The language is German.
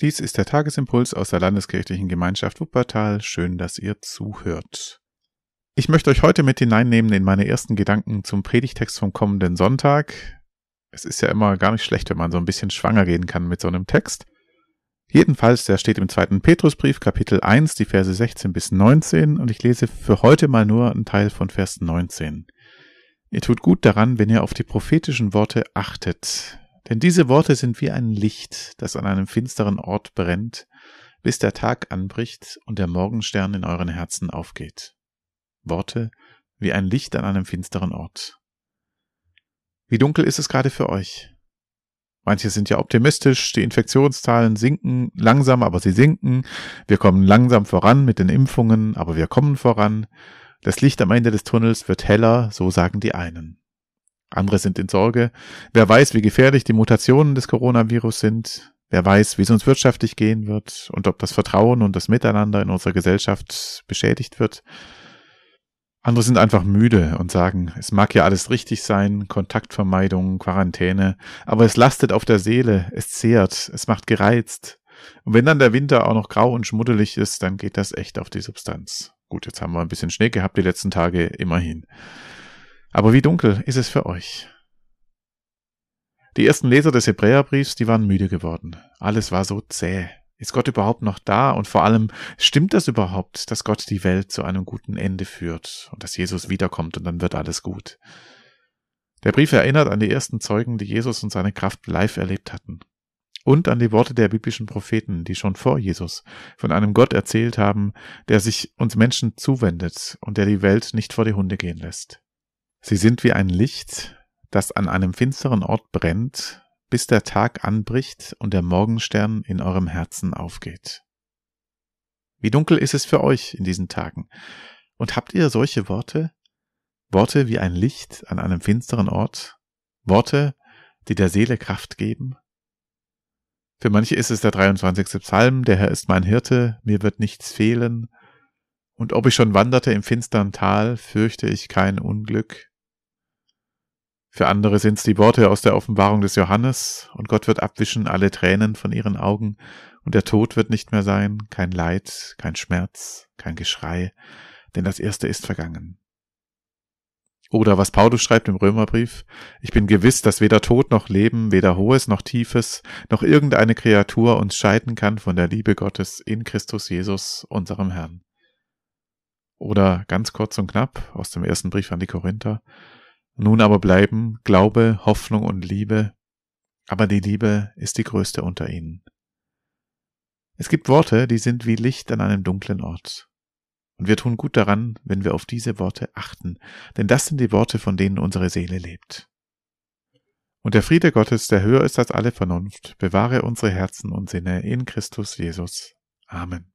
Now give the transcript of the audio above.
Dies ist der Tagesimpuls aus der Landeskirchlichen Gemeinschaft Wuppertal. Schön, dass ihr zuhört. Ich möchte euch heute mit hineinnehmen in meine ersten Gedanken zum Predigtext vom kommenden Sonntag. Es ist ja immer gar nicht schlecht, wenn man so ein bisschen schwanger gehen kann mit so einem Text. Jedenfalls, der steht im zweiten Petrusbrief, Kapitel 1, die Verse 16 bis 19, und ich lese für heute mal nur einen Teil von Vers 19. Ihr tut gut daran, wenn ihr auf die prophetischen Worte achtet, denn diese Worte sind wie ein Licht, das an einem finsteren Ort brennt, bis der Tag anbricht und der Morgenstern in euren Herzen aufgeht. Worte wie ein Licht an einem finsteren Ort. Wie dunkel ist es gerade für euch? Manche sind ja optimistisch, die Infektionszahlen sinken langsam, aber sie sinken. Wir kommen langsam voran mit den Impfungen, aber wir kommen voran. Das Licht am Ende des Tunnels wird heller, so sagen die einen. Andere sind in Sorge. Wer weiß, wie gefährlich die Mutationen des Coronavirus sind. Wer weiß, wie es uns wirtschaftlich gehen wird und ob das Vertrauen und das Miteinander in unserer Gesellschaft beschädigt wird. Andere sind einfach müde und sagen, es mag ja alles richtig sein, Kontaktvermeidung, Quarantäne, aber es lastet auf der Seele, es zehrt, es macht gereizt. Und wenn dann der Winter auch noch grau und schmuddelig ist, dann geht das echt auf die Substanz. Gut, jetzt haben wir ein bisschen Schnee gehabt die letzten Tage, immerhin. Aber wie dunkel ist es für euch? Die ersten Leser des Hebräerbriefs, die waren müde geworden. Alles war so zäh. Ist Gott überhaupt noch da? Und vor allem, stimmt das überhaupt, dass Gott die Welt zu einem guten Ende führt und dass Jesus wiederkommt und dann wird alles gut? Der Brief erinnert an die ersten Zeugen, die Jesus und seine Kraft live erlebt hatten. Und an die Worte der biblischen Propheten, die schon vor Jesus von einem Gott erzählt haben, der sich uns Menschen zuwendet und der die Welt nicht vor die Hunde gehen lässt. Sie sind wie ein Licht, das an einem finsteren Ort brennt, bis der Tag anbricht und der Morgenstern in eurem Herzen aufgeht. Wie dunkel ist es für euch in diesen Tagen? Und habt ihr solche Worte? Worte wie ein Licht an einem finsteren Ort? Worte, die der Seele Kraft geben? Für manche ist es der 23. Psalm, der Herr ist mein Hirte, mir wird nichts fehlen. Und ob ich schon wanderte im finstern Tal, fürchte ich kein Unglück, für andere sind es die Worte aus der Offenbarung des Johannes, und Gott wird abwischen alle Tränen von ihren Augen, und der Tod wird nicht mehr sein, kein Leid, kein Schmerz, kein Geschrei, denn das Erste ist vergangen. Oder was Paulus schreibt im Römerbrief, ich bin gewiss, dass weder Tod noch Leben, weder Hohes noch Tiefes, noch irgendeine Kreatur uns scheiden kann von der Liebe Gottes in Christus Jesus, unserem Herrn. Oder ganz kurz und knapp aus dem ersten Brief an die Korinther, nun aber bleiben Glaube, Hoffnung und Liebe, aber die Liebe ist die größte unter ihnen. Es gibt Worte, die sind wie Licht an einem dunklen Ort. Und wir tun gut daran, wenn wir auf diese Worte achten, denn das sind die Worte, von denen unsere Seele lebt. Und der Friede Gottes, der höher ist als alle Vernunft, bewahre unsere Herzen und Sinne in Christus Jesus. Amen.